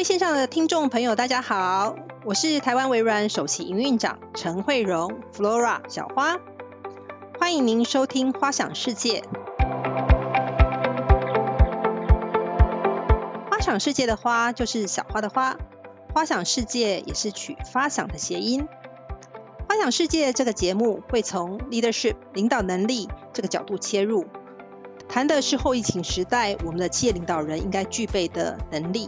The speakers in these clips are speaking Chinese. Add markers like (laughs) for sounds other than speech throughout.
位线上的听众朋友，大家好，我是台湾微软首席营运长陈慧荣 （Flora 小花），欢迎您收听《花想世界》。花想世界的花就是小花的花，花想世界也是取发想的谐音。花想世界这个节目会从 leadership 领导能力这个角度切入，谈的是后疫情时代我们的企业领导人应该具备的能力。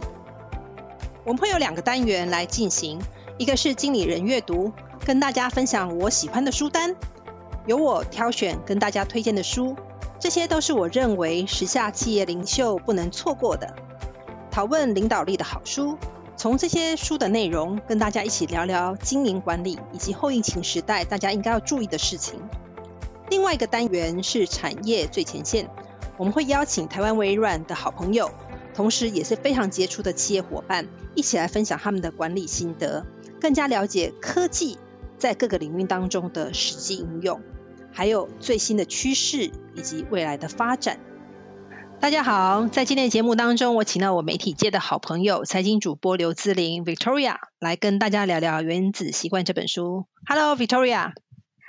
我们会有两个单元来进行，一个是经理人阅读，跟大家分享我喜欢的书单，由我挑选跟大家推荐的书，这些都是我认为时下企业领袖不能错过的，讨论领导力的好书。从这些书的内容，跟大家一起聊聊经营管理以及后疫情时代大家应该要注意的事情。另外一个单元是产业最前线，我们会邀请台湾微软的好朋友。同时，也是非常杰出的企业伙伴，一起来分享他们的管理心得，更加了解科技在各个领域当中的实际应用，还有最新的趋势以及未来的发展。大家好，在今天的节目当中，我请到我媒体界的好朋友财经主播刘姿玲 Victoria 来跟大家聊聊《原子习惯》这本书。Hello Victoria。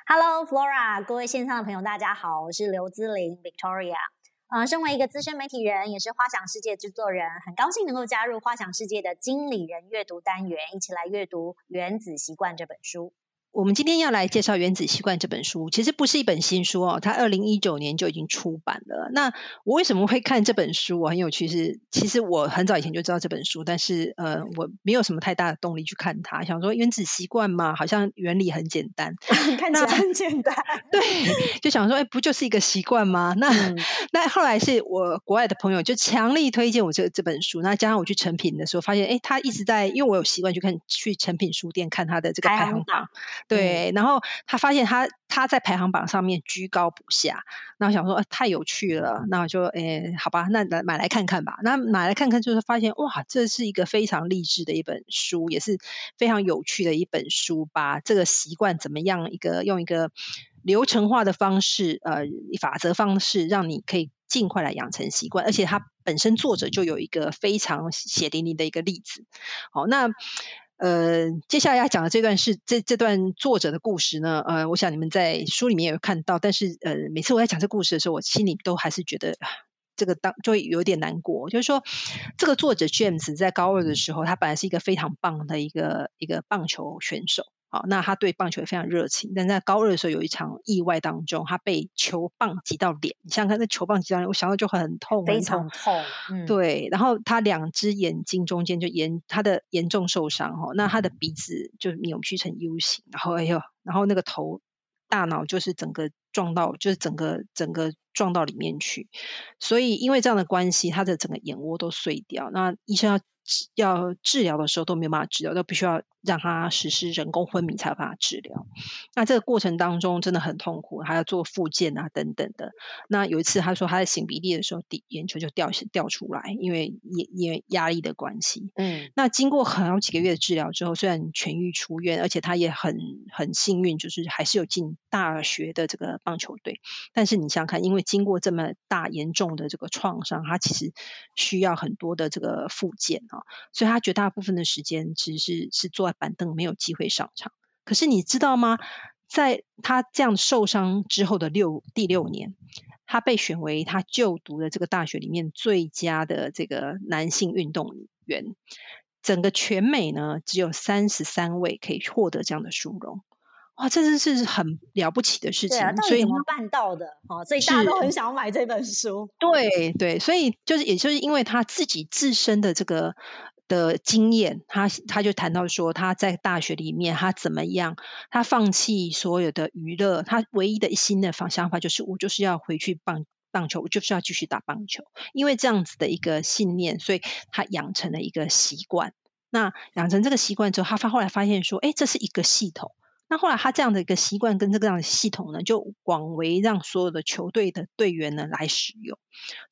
Hello Flora，各位线上的朋友，大家好，我是刘姿玲 Victoria。呃，身为一个资深媒体人，也是花想世界制作人，很高兴能够加入花想世界的经理人阅读单元，一起来阅读《原子习惯》这本书。我们今天要来介绍《原子习惯》这本书，其实不是一本新书哦，它二零一九年就已经出版了。那我为什么会看这本书？我很有趣，是其实我很早以前就知道这本书，但是呃，我没有什么太大的动力去看它。想说《原子习惯》嘛，好像原理很简单，(laughs) 看起来很简单。对，就想说，哎，不就是一个习惯吗？那那后来是我国外的朋友就强力推荐我这这本书，那加上我去成品的时候，发现哎，他一直在，因为我有习惯去看去成品书店看他的这个排行榜。对，然后他发现他他在排行榜上面居高不下，然后想说太有趣了，那我就诶好吧，那来买来看看吧。那买来看看，就是发现哇，这是一个非常励志的一本书，也是非常有趣的一本书，把这个习惯怎么样一个用一个流程化的方式，呃，法则方式，让你可以尽快来养成习惯。而且它本身作者就有一个非常血淋淋的一个例子。好，那。呃，接下来要讲的这段是这这段作者的故事呢，呃，我想你们在书里面有看到，但是呃，每次我在讲这故事的时候，我心里都还是觉得这个当就会有点难过，就是说这个作者 James 在高二的时候，他本来是一个非常棒的一个一个棒球选手。好，那他对棒球也非常热情，但在高二的时候有一场意外当中，他被球棒击到脸。你想想看，那球棒击到脸，我想到就很痛，非常痛。对，然后他两只眼睛中间就严，他的严重受伤哦。那他的鼻子就扭曲成 U 型，然后哎呦，然后那个头、大脑就是整个撞到，就是整个整个撞到里面去。所以因为这样的关系，他的整个眼窝都碎掉。那医生要。要治疗的时候都没有办法治疗，都必须要让他实施人工昏迷才有办法治疗。那这个过程当中真的很痛苦，还要做复健啊等等的。那有一次他说他在擤鼻涕的时候，眼球就掉掉出来，因为因因为压力的关系。嗯。那经过很好几个月的治疗之后，虽然痊愈出院，而且他也很很幸运，就是还是有进大学的这个棒球队。但是你想想看，因为经过这么大严重的这个创伤，他其实需要很多的这个复健。所以他绝大部分的时间其实是是坐在板凳，没有机会上场。可是你知道吗？在他这样受伤之后的六第六年，他被选为他就读的这个大学里面最佳的这个男性运动员。整个全美呢，只有三十三位可以获得这样的殊荣。哇，这真是很了不起的事情。所以怎么办到的？哦，所以大家都很想要买这本书。对对，所以就是，也就是因为他自己自身的这个的经验，他他就谈到说，他在大学里面他怎么样，他放弃所有的娱乐，他唯一的一心的方想法就是，我就是要回去棒棒球，我就是要继续打棒球。因为这样子的一个信念，所以他养成了一个习惯。那养成这个习惯之后，他发后来发现说，哎，这是一个系统。那后来他这样的一个习惯跟这个样的系统呢，就广为让所有的球队的队员呢来使用。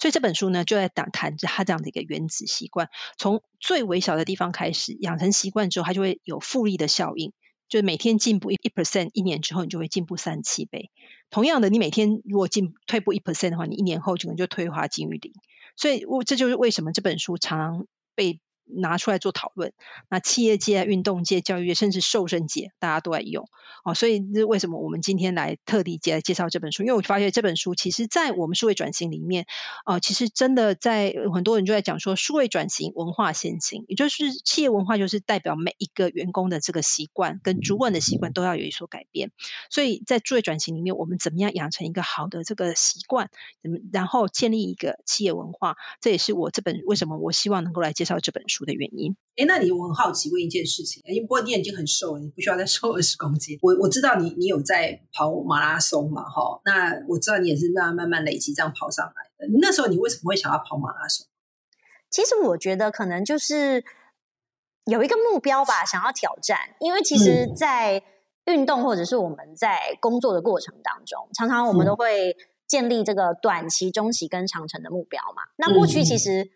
所以这本书呢就在谈谈着他这样的一个原子习惯，从最微小的地方开始养成习惯之后，它就会有复利的效应，就是每天进步一一 percent，一年之后你就会进步三七倍。同样的，你每天如果进退步一 percent 的话，你一年后可能就退化金于零。所以，我这就是为什么这本书常常被拿出来做讨论。那企业界、运动界、教育界，甚至瘦身界，大家都在用。哦，所以这为什么我们今天来特地介介绍这本书？因为我发现这本书其实，在我们数位转型里面，呃，其实真的在很多人就在讲说，数位转型文化先行，也就是企业文化就是代表每一个员工的这个习惯跟主管的习惯都要有所改变。所以在数位转型里面，我们怎么样养成一个好的这个习惯，然后建立一个企业文化，这也是我这本为什么我希望能够来介绍这本书的原因。哎，那你我很好奇问一件事情，因为不过你已经很瘦了，你不需要再瘦二十公斤。(laughs) 我我知道你你有在跑马拉松嘛，哈，那我知道你也是慢慢慢慢累积这样跑上来的。那时候你为什么会想要跑马拉松？其实我觉得可能就是有一个目标吧，想要挑战。因为其实，在运动或者是我们在工作的过程当中，常常我们都会建立这个短期、中期跟长程的目标嘛。那过去其实。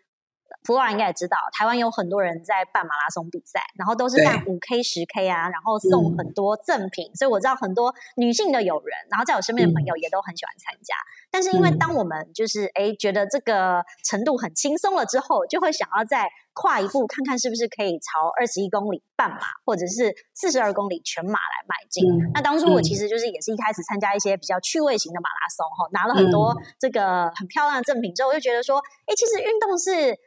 弗洛应该也知道，台湾有很多人在办马拉松比赛，然后都是办五 K、十 K 啊，然后送很多赠品，所以我知道很多女性的友人，然后在我身边的朋友也都很喜欢参加。但是因为当我们就是哎觉得这个程度很轻松了之后，就会想要再跨一步，看看是不是可以朝二十一公里半马，或者是四十二公里全马来迈进。那当初我其实就是也是一开始参加一些比较趣味型的马拉松，哈，拿了很多这个很漂亮的赠品之后，我就觉得说，哎，其实运动是。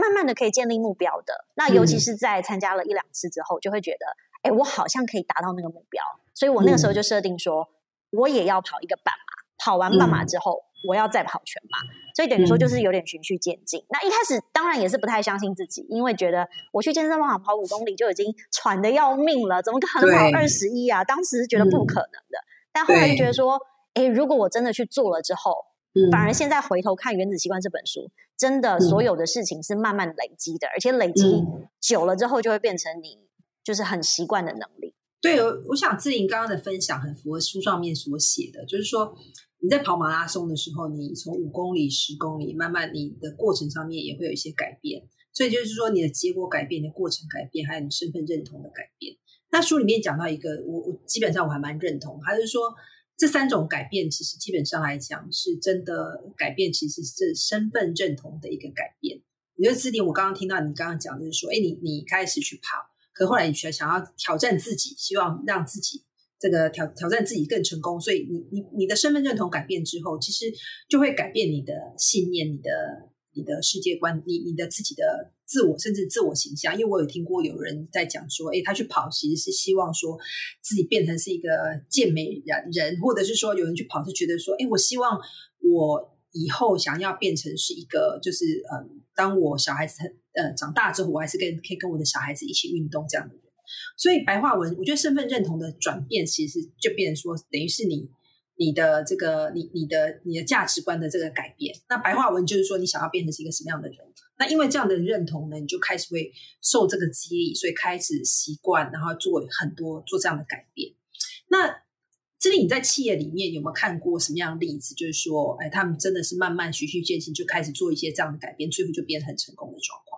慢慢的可以建立目标的，那尤其是在参加了一两次之后，就会觉得，哎，我好像可以达到那个目标，所以我那个时候就设定说，我也要跑一个半马，跑完半马之后，我要再跑全马，所以等于说就是有点循序渐进。那一开始当然也是不太相信自己，因为觉得我去健身房跑五公里就已经喘的要命了，怎么可能跑二十一啊？当时觉得不可能的，但后来就觉得说，哎，如果我真的去做了之后。反而现在回头看《原子习惯》这本书，真的所有的事情是慢慢累积的，而且累积久了之后，就会变成你就是很习惯的能力。对，我想志玲刚刚的分享很符合书上面所写的，就是说你在跑马拉松的时候，你从五公里、十公里，慢慢你的过程上面也会有一些改变。所以就是说，你的结果改变，你的过程改变，还有你身份认同的改变。那书里面讲到一个，我我基本上我还蛮认同，还是说。这三种改变，其实基本上来讲，是真的改变，其实是身份认同的一个改变。我觉得志玲，我刚刚听到你刚刚讲，就是说，哎，你你开始去跑，可后来你却想要挑战自己，希望让自己这个挑挑战自己更成功，所以你你你的身份认同改变之后，其实就会改变你的信念，你的。你的世界观，你你的自己的自我，甚至自我形象，因为我有听过有人在讲说，哎，他去跑其实是希望说自己变成是一个健美人人，或者是说有人去跑是觉得说，哎，我希望我以后想要变成是一个，就是嗯，当我小孩子呃长大之后，我还是跟可以跟我的小孩子一起运动这样的人。所以白话文，我觉得身份认同的转变，其实就变成说，等于是你。你的这个，你你的你的价值观的这个改变，那白话文就是说，你想要变成是一个什么样的人？那因为这样的认同呢，你就开始会受这个激励，所以开始习惯，然后做很多做这样的改变。那这里你在企业里面有没有看过什么样的例子？就是说，哎，他们真的是慢慢循序渐进，就开始做一些这样的改变，最后就变得很成功的状况。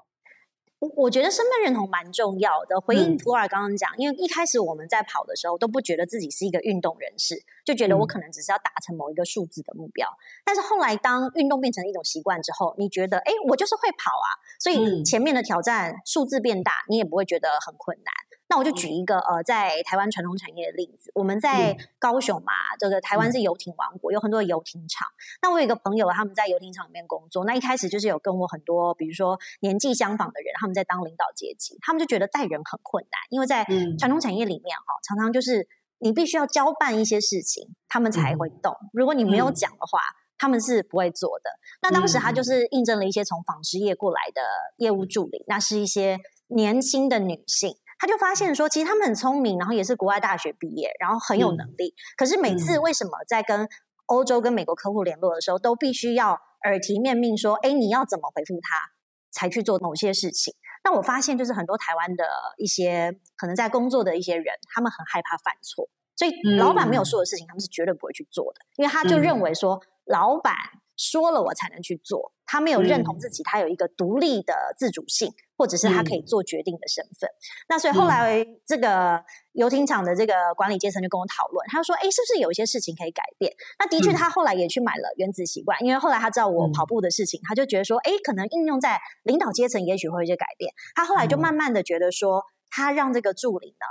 我我觉得身份认同蛮重要的。回应 Flora 刚刚讲，因为一开始我们在跑的时候都不觉得自己是一个运动人士，就觉得我可能只是要达成某一个数字的目标。但是后来当运动变成一种习惯之后，你觉得，哎，我就是会跑啊，所以前面的挑战数字变大，你也不会觉得很困难。那我就举一个呃，在台湾传统产业的例子，我们在高雄嘛，这个台湾是游艇王国，有很多的游艇厂。那我有一个朋友，他们在游艇厂里面工作。那一开始就是有跟我很多，比如说年纪相仿的人，他们在当领导阶级，他们就觉得带人很困难，因为在传统产业里面哈，常常就是你必须要交办一些事情，他们才会动。如果你没有讲的话，他们是不会做的。那当时他就是应征了一些从纺织业过来的业务助理，那是一些年轻的女性。他就发现说，其实他们很聪明，然后也是国外大学毕业，然后很有能力。可是每次为什么在跟欧洲、跟美国客户联络的时候，都必须要耳提面命说：“哎，你要怎么回复他，才去做某些事情？”那我发现，就是很多台湾的一些可能在工作的一些人，他们很害怕犯错，所以老板没有说的事情，他们是绝对不会去做的，因为他就认为说，老板。说了我才能去做，他没有认同自己，他有一个独立的自主性，或者是他可以做决定的身份。那所以后来这个游艇厂的这个管理阶层就跟我讨论，他说：“哎，是不是有一些事情可以改变？”那的确，他后来也去买了原子习惯，因为后来他知道我跑步的事情，他就觉得说：“哎，可能应用在领导阶层，也许会有一些改变。”他后来就慢慢的觉得说，他让这个助理呢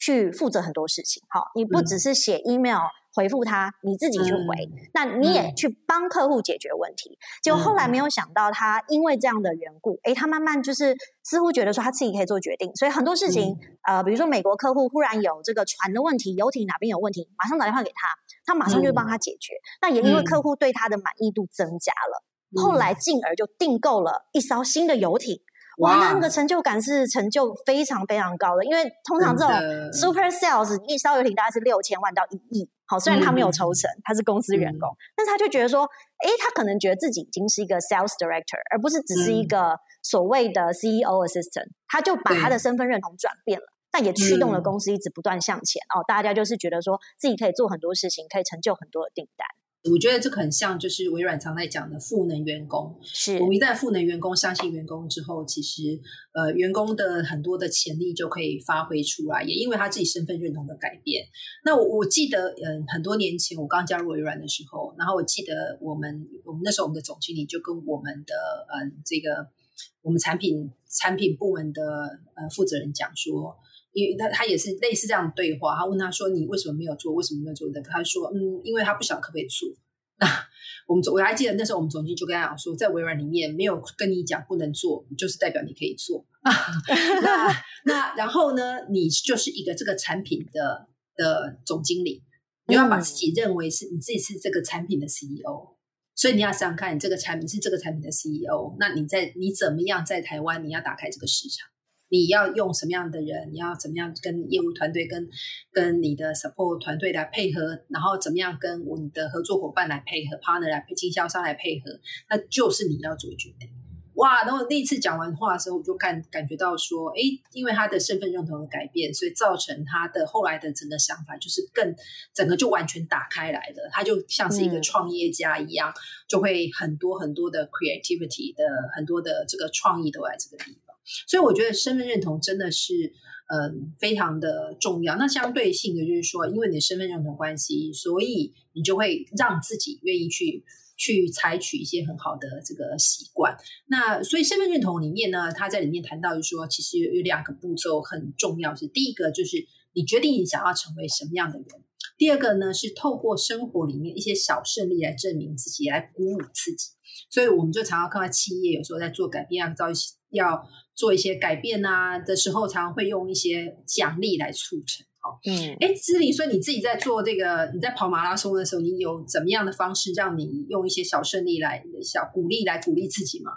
去负责很多事情。好，你不只是写 email。回复他，你自己去回，那你也去帮客户解决问题。结果后来没有想到，他因为这样的缘故，诶，他慢慢就是似乎觉得说他自己可以做决定，所以很多事情，呃，比如说美国客户忽然有这个船的问题，游艇哪边有问题，马上打电话给他，他马上就帮他解决。那也因为客户对他的满意度增加了，后来进而就订购了一艘新的游艇。哇，那那个成就感是成就非常非常高的，因为通常这种 super sales 一艘游艇大概是六千万到一亿。好，虽然他没有抽成，他是公司员工，但是他就觉得说，诶，他可能觉得自己已经是一个 sales director，而不是只是一个所谓的 CEO assistant，他就把他的身份认同转变了，但也驱动了公司一直不断向前哦，大家就是觉得说自己可以做很多事情，可以成就很多的订单。我觉得这很像，就是微软常在讲的赋能员工。是我们一旦赋能员工，相信员工之后，其实呃，员工的很多的潜力就可以发挥出来。也因为他自己身份认同的改变。那我我记得，嗯，很多年前我刚加入微软的时候，然后我记得我们我们那时候我们的总经理就跟我们的嗯这个我们产品产品部门的呃负责人讲说。因为他他也是类似这样的对话，他问他说：“你为什么没有做？为什么没有做的？”他说：“嗯，因为他不晓得可不可以做。”那我们总我还记得那时候我们总经理就跟他讲说，在微软里面没有跟你讲不能做，就是代表你可以做。(laughs) 那那然后呢，你就是一个这个产品的的总经理，你要把自己认为是你自己是这个产品的 CEO，所以你要想想看，你这个产品是这个产品的 CEO，那你在你怎么样在台湾你要打开这个市场？你要用什么样的人？你要怎么样跟业务团队、跟跟你的 support 团队来配合？然后怎么样跟我们的合作伙伴来配合？partner 来配经销商来配合？那就是你要做决定。哇！然后那次讲完话的时候，我就感感觉到说，哎，因为他的身份认同的改变，所以造成他的后来的整个想法就是更整个就完全打开来的。他就像是一个创业家一样，就会很多很多的 creativity 的很多的这个创意都在这个地方。所以我觉得身份认同真的是，嗯，非常的重要。那相对性的就是说，因为你的身份认同关系，所以你就会让自己愿意去去采取一些很好的这个习惯。那所以身份认同里面呢，他在里面谈到就是说，其实有两个步骤很重要，是第一个就是你决定你想要成为什么样的人；第二个呢是透过生活里面一些小胜利来证明自己，来鼓舞自己。所以我们就常常看到企业有时候在做改变啊，造要。做一些改变啊的时候，常常会用一些奖励来促成。好，嗯，哎，知玲，所以你自己在做这个，你在跑马拉松的时候，你有怎么样的方式让你用一些小胜利来小鼓励来鼓励自己吗？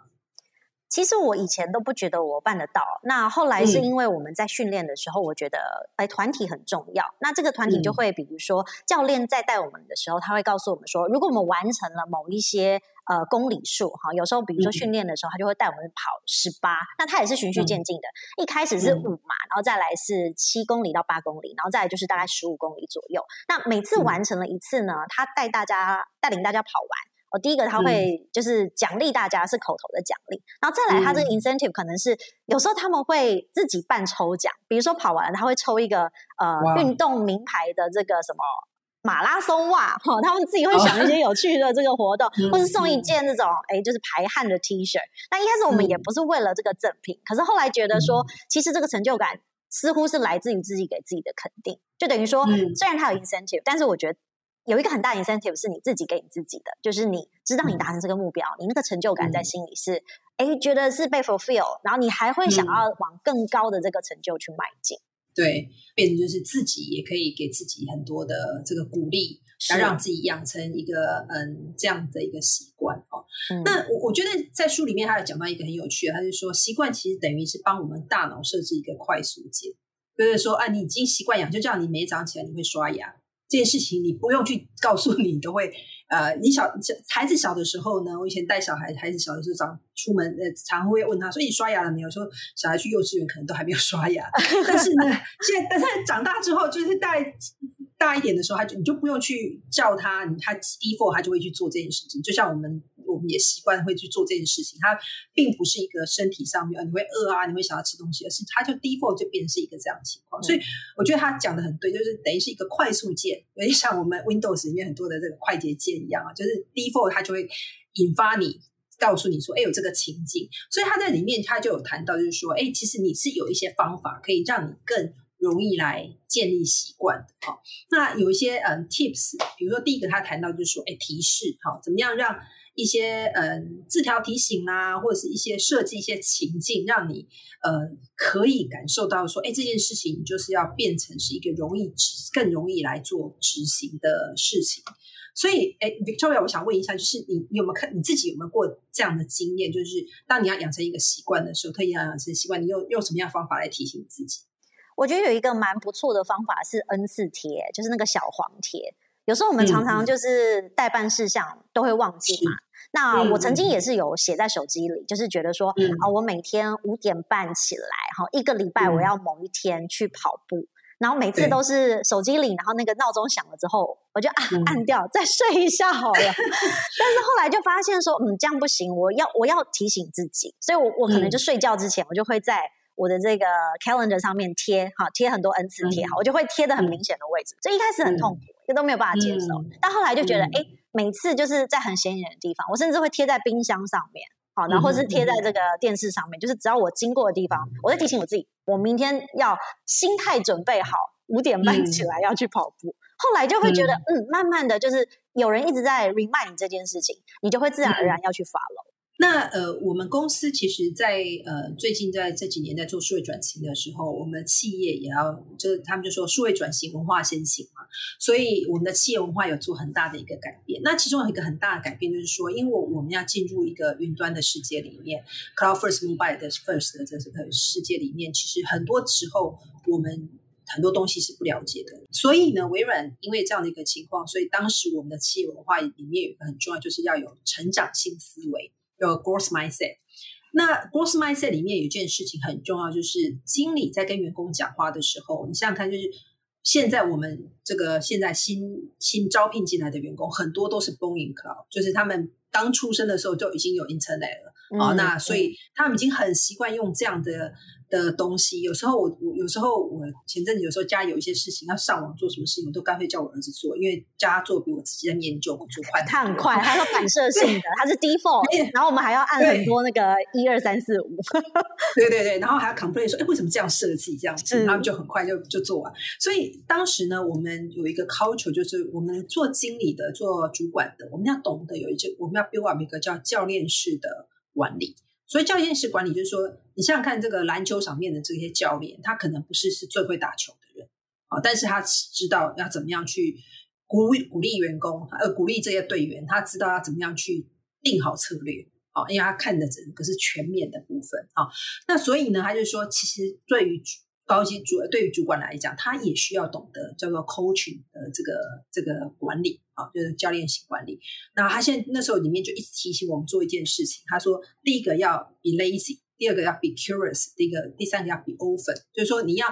其实我以前都不觉得我办得到，那后来是因为我们在训练的时候，我觉得哎团体很重要。那这个团体就会，比如说教练在带我们的时候，他会告诉我们说，如果我们完成了某一些呃公里数哈，有时候比如说训练的时候，他就会带我们跑十八，那他也是循序渐进的，一开始是五嘛，然后再来是七公里到八公里，然后再来就是大概十五公里左右。那每次完成了一次呢，他带大家带领大家跑完。我第一个他会就是奖励大家是口头的奖励，然后再来他这个 incentive 可能是有时候他们会自己办抽奖，比如说跑完了他会抽一个呃运动名牌的这个什么马拉松袜哈，他们自己会想一些有趣的这个活动，或是送一件这种哎就是排汗的 T 恤。那一开始我们也不是为了这个赠品，可是后来觉得说其实这个成就感似乎是来自于自己给自己的肯定，就等于说虽然它有 incentive，但是我觉得。有一个很大 incentive 是你自己给你自己的，就是你知道你达成这个目标，你那个成就感在心里是，哎，觉得是被 fulfill，然后你还会想要往更高的这个成就去迈进。对，变成就是自己也可以给自己很多的这个鼓励，要让自己养成一个嗯这样的一个习惯哦。那我我觉得在书里面他有讲到一个很有趣的，他就说习惯其实等于是帮我们大脑设置一个快速键，就是说啊，你已经习惯养，就这样，你每早上起来你会刷牙。这件事情你不用去告诉你，都会呃，你小孩子小的时候呢，我以前带小孩，孩子小的时候早出门呃，常会问他，说你刷牙了没有？说小孩去幼稚园可能都还没有刷牙，(laughs) 但是呢，现在但是长大之后，就是带大一点的时候，他就你就不用去叫他，他 default 他就会去做这件事情。就像我们们也习惯会去做这件事情。它并不是一个身体上面你会饿啊，你会想要吃东西，而是它就 default 就变成是一个这样的情况。所以我觉得他讲的很对，就是等于是一个快速键，有点像我们 Windows 里面很多的这个快捷键一样啊，就是 default 它就会引发你。告诉你说，哎，有这个情境，所以他在里面他就有谈到，就是说，哎，其实你是有一些方法可以让你更容易来建立习惯的。好，那有一些嗯 tips，比如说第一个他谈到就是说，哎，提示，好，怎么样让一些嗯字条提醒啊，或者是一些设计一些情境，让你呃可以感受到说，哎，这件事情就是要变成是一个容易更容易来做执行的事情。所以，哎，Victoria，我想问一下，就是你你有没有看你自己有没有过这样的经验？就是当你要养成一个习惯的时候，特意要养成习惯，你用用什么样方法来提醒自己？我觉得有一个蛮不错的方法是 N 次贴，就是那个小黄贴。有时候我们常常就是代办事项都会忘记嘛。那我曾经也是有写在手机里，就是觉得说啊，我每天五点半起来，哈，一个礼拜我要某一天去跑步。然后每次都是手机里，然后那个闹钟响了之后，我就啊按掉，再睡一下好了。但是后来就发现说，嗯，这样不行，我要我要提醒自己，所以我我可能就睡觉之前，我就会在我的这个 calendar 上面贴，好贴很多 N 次贴，好，我就会贴的很明显的位置。所以一开始很痛苦，这都没有办法接受。但后来就觉得，哎，每次就是在很显眼的地方，我甚至会贴在冰箱上面。好，然后是贴在这个电视上面，就是只要我经过的地方，我在提醒我自己，我明天要心态准备好，五点半起来要去跑步。后来就会觉得，嗯，慢慢的就是有人一直在 remind 你这件事情，你就会自然而然要去 follow。那呃，我们公司其实，在呃最近在这几年在做数位转型的时候，我们企业也要，就他们就说数位转型文化先行嘛，所以我们的企业文化有做很大的一个改变。那其中有一个很大的改变，就是说，因为我们要进入一个云端的世界里面，cloud first mobile 的 first 的这个世界里面，其实很多时候我们很多东西是不了解的。所以呢，微软因为这样的一个情况，所以当时我们的企业文化里面有一个很重要，就是要有成长性思维。有 growth mindset，那 growth mindset 里面有一件事情很重要，就是经理在跟员工讲话的时候，你想想看，就是现在我们这个现在新新招聘进来的员工，很多都是 born in cloud，就是他们刚出生的时候就已经有 internet 了啊，那所以他们已经很习惯用这样的。的东西，有时候我我有时候我前阵子有时候家有一些事情要上网做什么事情，我都干脆叫我儿子做，因为叫他做比我自己在研究做快。他很快，他是反射性的，(laughs) 他是 default，然后我们还要按很多那个一二三四五。对对对，然后还要 complain 说，哎，为什么这样设计这样子？他们就很快就就做完。所以当时呢，我们有一个 culture，就是我们做经理的、做主管的，我们要懂得有一句，我们要 build up 一个叫教练式的管理。所以教练式管理就是说，你想想看，这个篮球场面的这些教练，他可能不是是最会打球的人啊，但是他知道要怎么样去鼓鼓励员工，呃，鼓励这些队员，他知道要怎么样去定好策略啊，因为他看的整个是全面的部分啊。那所以呢，他就说，其实对于高级主对于主管来讲，他也需要懂得叫做 coaching 的这个这个管理啊，就是教练型管理。那他现在那时候里面就一直提醒我们做一件事情，他说第一个要 be lazy，第二个要 be curious，第一个第三个要 be open，就是说你要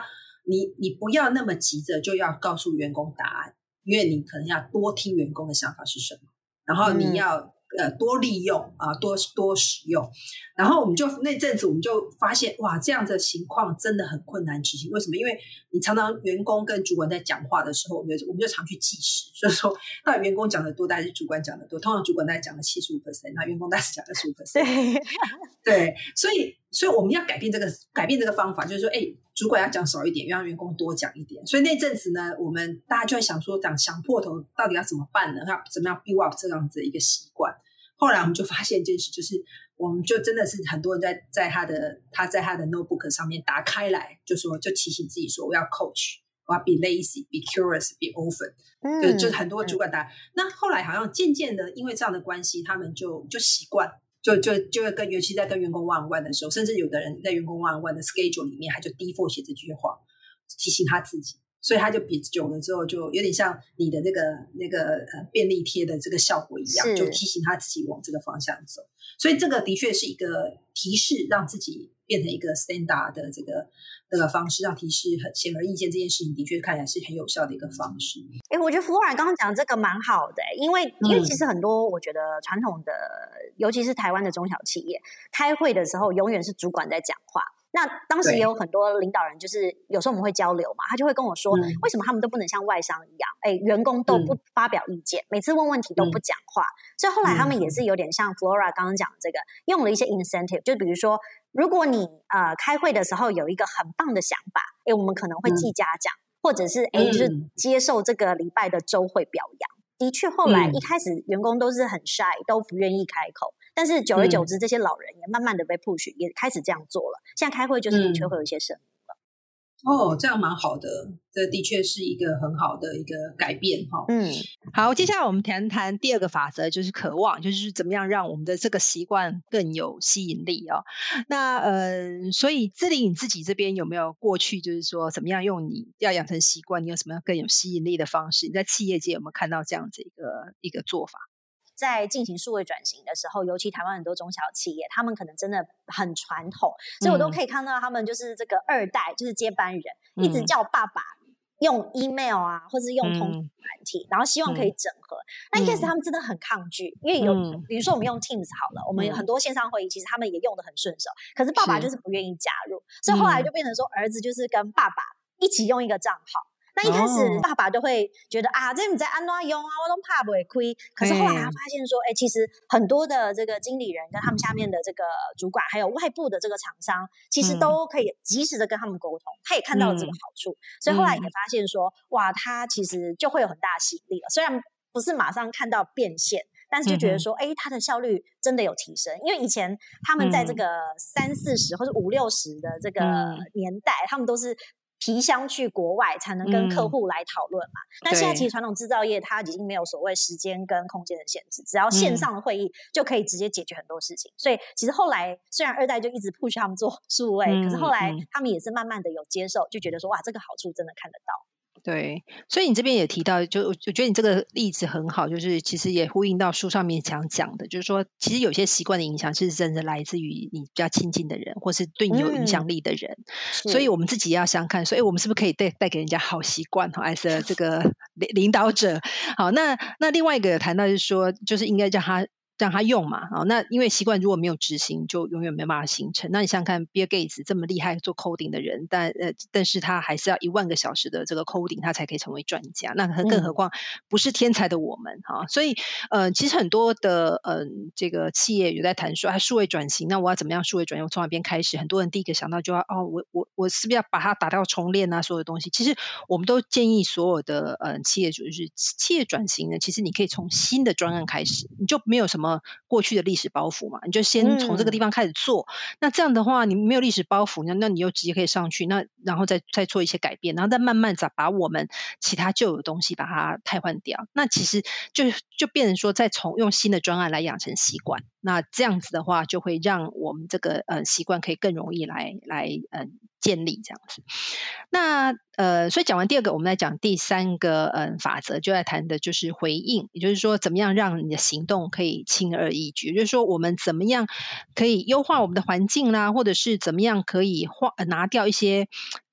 你你不要那么急着就要告诉员工答案，因为你可能要多听员工的想法是什么，然后你要。呃，多利用啊，多多使用，然后我们就那阵子我们就发现，哇，这样的情况真的很困难执行。为什么？因为你常常员工跟主管在讲话的时候，我们就我们就常去计时，所以说，到底员工讲的多，还是主管讲的多？通常主管在讲了七十五 percent，那员工大概讲了十五 percent。对对，所以所以我们要改变这个改变这个方法，就是说，哎，主管要讲少一点，让员工多讲一点。所以那阵子呢，我们大家就在想说，讲想破头，到底要怎么办呢？要怎么样 build up 这样子一个习惯？后来我们就发现一件事，就是我们就真的是很多人在在他的他在他的 notebook 上面打开来，就说就提醒自己说我要 coach，我要 be lazy，be curious，be open，就就很多主管打。那后来好像渐渐的，因为这样的关系，他们就就习惯，就就就会跟尤其在跟员工 one on one 的时候，甚至有的人在员工 one on one 的 schedule 里面，他就 default 写这句话，提醒他自己。所以它就比久了之后，就有点像你的那个那个呃便利贴的这个效果一样，就提醒他自己往这个方向走。所以这个的确是一个提示，让自己变成一个 standard 的这个这个方式，让提示很显而易见。这件事情的确看起来是很有效的一个方式。哎，我觉得 Flora 刚刚讲这个蛮好的，因为因为其实很多我觉得传统的，尤其是台湾的中小企业，开会的时候永远是主管在讲话。那当时也有很多领导人，就是有时候我们会交流嘛，他就会跟我说，嗯为什么他们都不能像外商一样，哎，员工都不发表意见，每次问问题都不讲话。所以后来他们也是有点像 Flora 刚刚讲的这个，用了一些 incentive，就比如说，如果你呃开会的时候有一个很棒的想法，哎，我们可能会记嘉奖，或者是哎就是嗯。接受这个礼拜的周会表扬。的确，后来嗯。一开始员工都是很 shy，都不愿意开口。但是久而久之，这些老人也慢慢的被 push，也开始这样做了。现在开会就是的确会有一些声音。哦，这样蛮好的，这的确是一个很好的一个改变哈。嗯，好，接下来我们谈谈第二个法则，就是渴望，就是怎么样让我们的这个习惯更有吸引力哦。那呃，所以志玲你自己这边有没有过去就是说怎么样用你要养成习惯，你有什么样更有吸引力的方式？你在企业界有没有看到这样子一个一个做法？在进行数位转型的时候，尤其台湾很多中小企业，他们可能真的很传统，所以我都可以看到他们就是这个二代，就是接班人，一直嗯。叫爸爸用 email 啊，或是用通嗯。软体，然后希望可以整合。那一开始嗯他们真的很抗拒，因为有嗯。比如说我们用 Teams 好了，我们很多线上会议，其实他们也用的很顺手，可是爸爸就是。不愿意加入，所以后来嗯。就变成说儿子就是跟爸爸一起用一个账号。那一开始哦爸爸都会觉得啊，这你在安哪用啊，我都怕不会亏。可是后来他嗯发现说，哎，其实很多的这个经理人跟他们下面的这个主管，还有外部的这个厂商，其实嗯都可以及时的跟他们沟通，他也看到了这个嗯好处，所以后来也嗯发现说，哇，他其实就会有很大的吸引力了。虽然不是马上看到变现，但是就觉得说，哎、他的效率真的有提升。因为以前他们在这嗯个三四十或者五六十的这个嗯年代，他们都是。皮箱去国外才能跟客嗯户来讨论嘛？那现在其实传统制造业它已经没有所谓时间跟空间的限制，只要线嗯上的会议就可以直接解决很多事情。所以其实后来虽然二代就一直 push 他们做数位，可是后来他们也是慢慢的有接受，就觉得说哇，这个好处真的看得到。对，所以你这边也提到，就我我觉得你这个例子很好，就是其实也呼应到书上面想讲的，就是说，其实有些习惯的影响是真的来自于你比较亲近的人，或是对你有影响力的人。所以我们自己也要想看，所以我们是不是可以带带给人家好习惯哈？as a 这个领领导者，好，那那另外一个有谈到就是说，就是应该叫他。让他用嘛，哦，那因为习惯如果没有执行，就永远没办法形成。那你想想看，Bill Gates 这么厉害做 coding 的人，但呃，但是他还是要一万个小时的这个 coding，他才可以成为专家。那更更何嗯况不是天才的我们哈、所以呃，其实很多的嗯、呃，这个企业有在谈说，啊数位转型，那我要怎么样数位转型？我从哪边开始？很多人第一个想到就要哦，我我我是不是要把它打掉重练啊？所有的东西，其实我们都建议所有的呃企业主就是企业转型呢，其实你可以从新的专案开始，你就没有什么过去的历史包袱嘛，你就先从这个地方开始做。那这样的话，你没有历史包袱，那那你又直接可以上去，那然后再再做一些改变，然后再慢慢再把我们其他旧有的东西把它替换掉。那其实就就变成说，再从用新的专案来养成习惯。那这样子的话，就会让我们这个呃习惯可以更容易来来呃建立这样子。那呃，所以讲完第二个，我们来讲第三个嗯、法则，就在谈的就是回应，也就是说，怎么样让你的行动可以轻而易举，就是说我们怎么样可以优化我们的环境啦，或者是怎么样可以化、拿掉一些。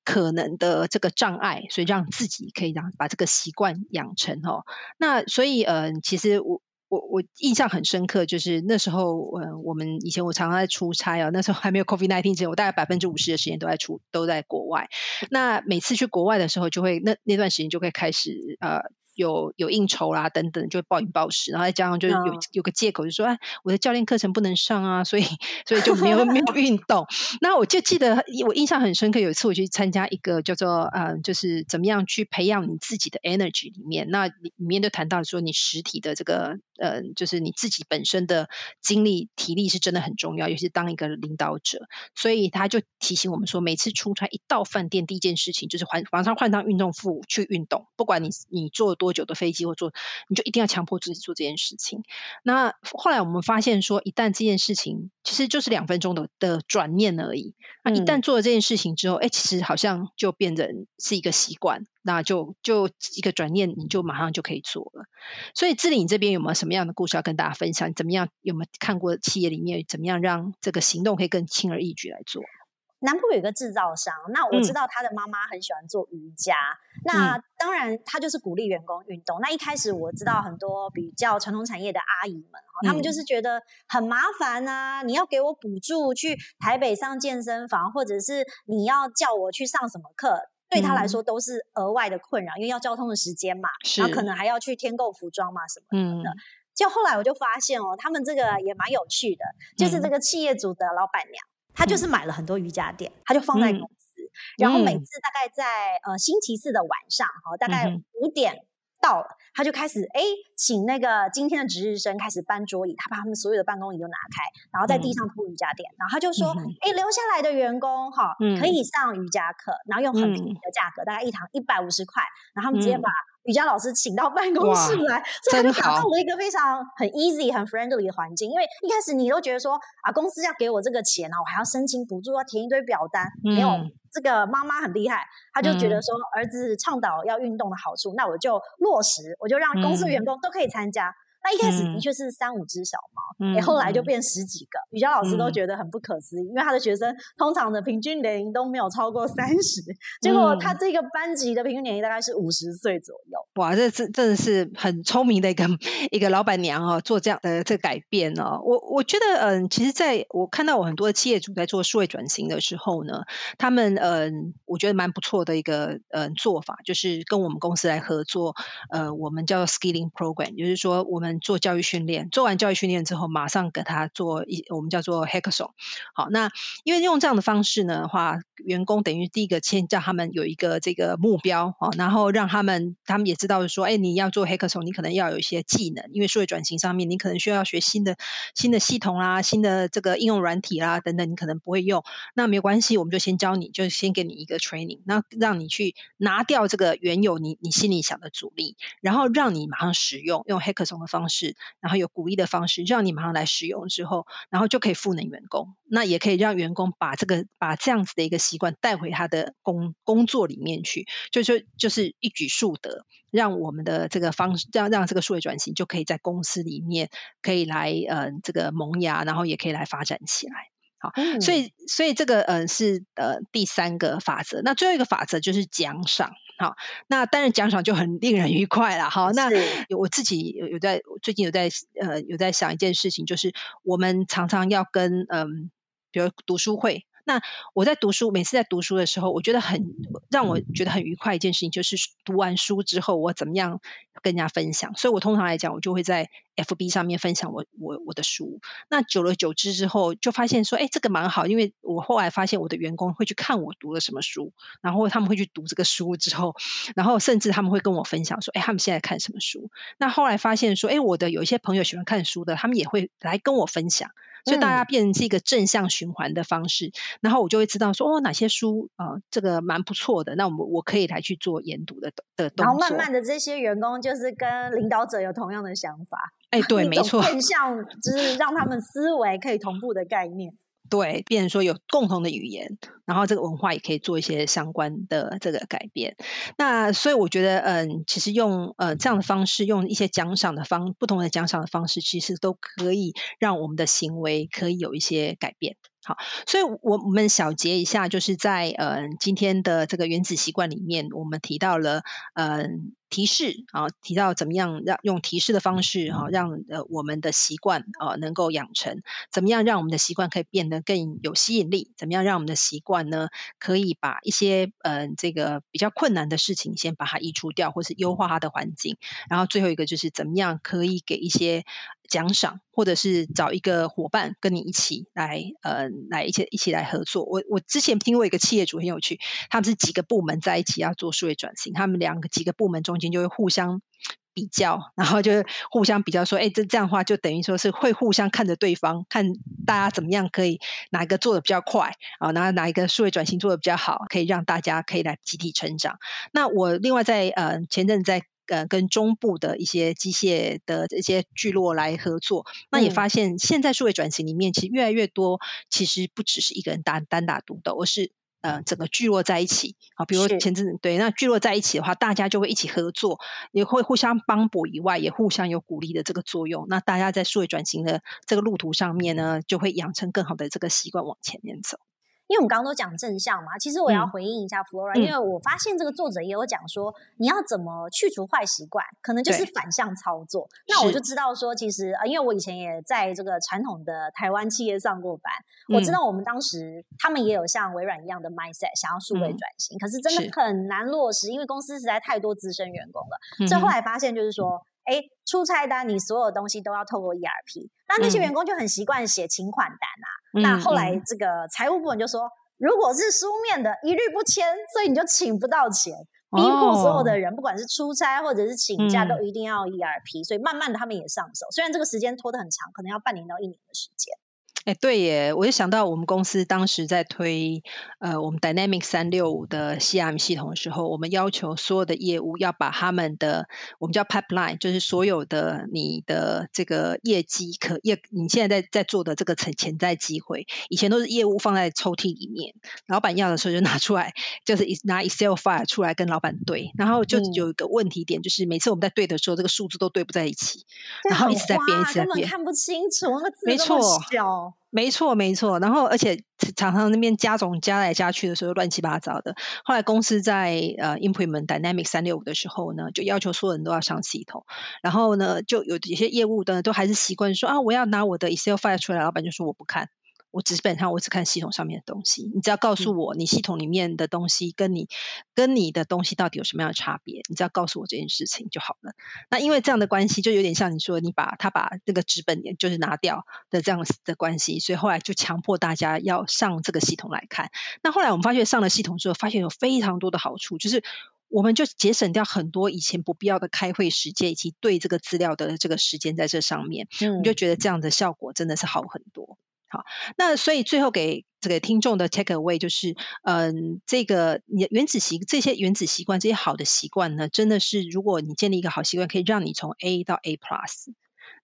可能的这个障碍，所以让自己可以让把这个习惯养成哦。那所以呃，其实我我我印象很深刻，就是那时候嗯，我们以前我常常在出差啊，那时候还没有 COVID nineteen 之前，我大概百分之五十的时间都在出都在国外。那每次去国外的时候，就会那那段时间就会开始呃。有有应酬啦等等，就会暴饮暴食，然后再加上就有、嗯。有个借口，就说哎，我的教练课程不能上啊，所以所以就没有没有 (laughs) 运动。那我就记得我印象很深刻，有一次我去参加一个叫做呃，就是怎么样去培养你自己的 energy 里面，那里面就谈到说你实体的这个呃，就是你自己本身的精力体力是真的很重要，尤其是当一个领导者，所以他就提醒我们说，每次出差一到饭店，第一件事情就是换马上换上运动服去运动，不管你你做多久的飞机或坐，你就一定要强迫自己做这件事情。那后来我们发现说，一旦这件事情其实就是两分钟的的转念而已。那一旦做了这件事情之后，哎，其实好像就变成是一个习惯，那就就一个转念，你就马上就可以做了。所以志玲这边有没有什么样的故事要跟大家分享？怎么样？有没有看过企业里面怎么样让这个行动可以更轻而易举来做？南部有一个制造商，那我知道他的妈妈很喜欢做瑜伽，那当然他就是鼓励员工运动。那一开始我知道很多比较传统产业的阿姨们，他们就是觉得很麻烦啊，你要给我补助去台北上健身房，或者是你要叫我去上什么课，对他来说都是额外的困扰，因为要交通的时间嘛，然后可能还要去添购服装嘛什么的。就后来我就发现哦，他们这个也蛮有趣的，就是这个企业主的老板娘。他就是买了很多瑜伽垫，他就放在公司，然后每次大概在呃星期四的晚上，哈，大概五点到了，他就开始哎，请那个今天的值日生开始搬桌椅，他把他们所有的办公椅都拿开，然后在地上铺瑜伽垫，然后他就说，哎，留下来的员工哈，可以上瑜伽课，然后用很便宜的价格，大概一堂一百五十块，然后他们直接把。瑜伽老师请到办公室来，所以他就打造了一个非常很 easy、很 friendly 的环境。因为一开始你都觉得说啊，公司要给我这个钱啊，我还要申请补助，要填一堆表单。没有这个妈妈很厉害，她就觉得说儿子倡导要运动的好处，那我就落实，我就让公司员工都可以参加。那一开始的确是三五只小猫，哎，后来就变十几个。瑜伽老师都觉得很不可思议，因为他的学生通常的平均年龄都没有超过三十，结果他这个班级的平均年龄大概是五十岁左右。哇，这这真的是很聪明的一个一个老板娘哦，做这样的这改变哦。我我觉得，嗯，其实在我看到我很多的企业主在做数位转型的时候呢，他们嗯，我觉得蛮不错的一个嗯做法，就是跟我们公司来合作，呃，我们叫 skilling program，就是说我们。做教育训练，做完教育训练之后，马上给他做一我们叫做 hackathon。好，那因为用这样的方式呢话，员工等于第一个先叫他们有一个这个目标哦，然后让他们他们也知道说，哎，你要做 hackathon，你可能要有一些技能，因为数位转型上面，你可能需要学新的新的系统啦，新的这个应用软体啦等等，你可能不会用，那没有关系，我们就先教你，就先给你一个 training，那让你去拿掉这个原有你你心里想的阻力，然后让你马上使用用 hackathon 的方。方式，然后有鼓励的方式，让你马上来使用之后，然后就可以赋能员工。那也可以让员工把这个把这样子的一个习惯带回他的工工作里面去，就说就是一举数得，让我们的这个方让让这个数位转型就可以在公司里面可以来嗯这个萌芽，然后也可以来发展起来。好，所以所以这个呃是呃第三个法则。那最后一个法则就是奖赏。好，那当然奖赏就很令人愉快了。好，那我自己有有在最近有在呃有在想一件事情，就是我们常常要跟嗯，比如读书会。那我在读书，每次在读书的时候，我觉得很让我觉得很愉快一件事情，就是读完书之后，我怎么样跟人家分享。所以我通常来讲，我就会在 FB 上面分享我我我的书。那久了久之之后，就发现说，哎，这个蛮好，因为我后来发现我的员工会去看我读了什么书，然后他们会去读这个书之后，然后甚至他们会跟我分享说，哎，他们现在看什么书。那后来发现说，哎，我的有一些朋友喜欢看书的，他们也会来跟我分享。所以大家变成是一个正向循环的方式，然后我就会知道说哦哪些书啊这个蛮不错的，那我们我可以来去做研读的的动作。然后慢慢的这些员工就是跟领导者有同样的想法，哎对，(laughs) 没错，正向就是让他们思维可以同步的概念。对，变成说有共同的语言，然后这个文化也可以做一些相关的这个改变。那所以我觉得，嗯，其实用呃这样的方式，用一些奖赏的方，不同的奖赏的方式，其实都可以让我们的行为可以有一些改变。好，所以我们小结一下，就是在呃今天的这个原子习惯里面，我们提到了嗯提示啊，提到怎么样让用提示的方式哈，让呃我们的习惯啊能够养成，怎么样让我们的习惯可以变得更有吸引力，怎么样让我们的习惯呢可以把一些嗯这个比较困难的事情先把它移除掉，或是优化它的环境，然后最后一个就是怎么样可以给一些。奖赏，或者是找一个伙伴跟你一起来，呃，来一起一起来合作。我我之前听过一个企业主很有趣，他们是几个部门在一起要做数位转型，他们两个几个部门中间就会互相比较，然后就互相比较说，哎，这这样的话就等于说是会互相看着对方，看大家怎么样可以哪一个做的比较快啊，然后哪一个数位转型做的比较好，可以让大家可以来集体成长。那我另外在呃前阵在。呃跟中部的一些机械的一些聚落来合作。那也发现现在数位转型里面，其实越来越多，其实不只是一个人单单打独斗，而是呃整个聚落在一起。啊，比如前阵对，那聚落在一起的话，大家就会一起合作，也会互相帮补以外，也互相有鼓励的这个作用。那大家在数位转型的这个路途上面呢，就会养成更好的这个习惯往前面走。因为我们刚刚都讲正向嘛，其实我要回应一下 Flora，因为我发现这个作者也有讲说，你要怎么去除坏习惯，可能就是反向操作。那我就知道说，其实啊，因为我以前也在这个传统的台湾企业上过班，我知道我们当时他们也有像微软一样的 mindset，想要数位转型，可是真的很难落实，因为公司实在太多资深员工了。所以后来发现就是说。哎，出差单你所有东西都要透过 ERP，那那些员工就很习惯写请款单啊。那后来这个财务部门就说，如果是书面的，一律不签，所以你就请不到钱，逼迫所有的人，不管是出差或者是请假，都一定要 ERP。所以慢慢的他们也上手，虽然这个时间拖得很长，可能要半年到一年的时间。哎，对耶，我就想到我们公司当时在推呃我们 Dynamic 三六五的 CRM 系统的时候，我们要求所有的业务要把他们的我们叫 pipeline，就是所有的你的这个业绩可业你现在在在做的这个潜潜在机会，以前都是业务放在抽屉里面，老板要的时候就拿出来，就是拿 Excel file 出来跟老板对，然后就有一个问题点，就是每次我们在对的时候，这个数字都对不在一起，然后一直在变，一直在编，看不清楚那个字没错，小。没错，没错。然后，而且常常那边加总加来加去的时候乱七八糟的。后来公司在呃 implement Dynamic 三六五的时候呢，就要求所有人都要上系统。然后呢，就有有些业务的都还是习惯说啊，我要拿我的 Excel file 出来，老板就说我不看。我基本上我只看系统上面的东西，你只要告诉我你系统里面的东西跟你跟你的东西到底有什么样的差别，你只要告诉我这件事情就好了。那因为这样的关系就有点像你说你把他把那个纸本就是拿掉的这样子的关系，所以后来就强迫大家要上这个系统来看。那后来我们发现上了系统之后，发现有非常多的好处，就是我们就节省掉很多以前不必要的开会时间以及对这个资料的这个时间在这上面，你就觉得这样的效果真的是好很多。好，那所以最后给这个听众的 take away 就是，嗯，这个原原子习这些原子习惯这些好的习惯呢，真的是如果你建立一个好习惯，可以让你从 A 到 A plus。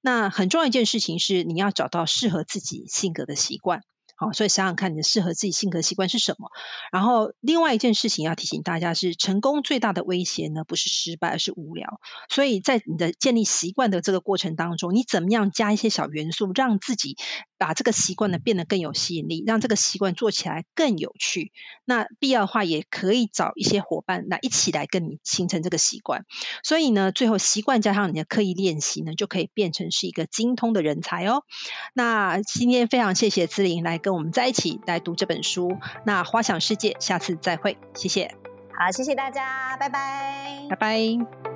那很重要一件事情是，你要找到适合自己性格的习惯。好，所以想想看，你的适合自己性格习惯是什么？然后另外一件事情要提醒大家是，成功最大的威胁呢，不是失败，而是无聊。所以在你的建立习惯的这个过程当中，你怎么样加一些小元素，让自己把这个习惯呢变得更有吸引力，让这个习惯做起来更有趣。那必要的话，也可以找一些伙伴来一起来跟你形成这个习惯。所以呢，最后习惯加上你的刻意练习呢，就可以变成是一个精通的人才哦。那今天非常谢谢姿玲来。跟我们在一起来读这本书，那花想世界，下次再会，谢谢。好，谢谢大家，拜拜，拜拜。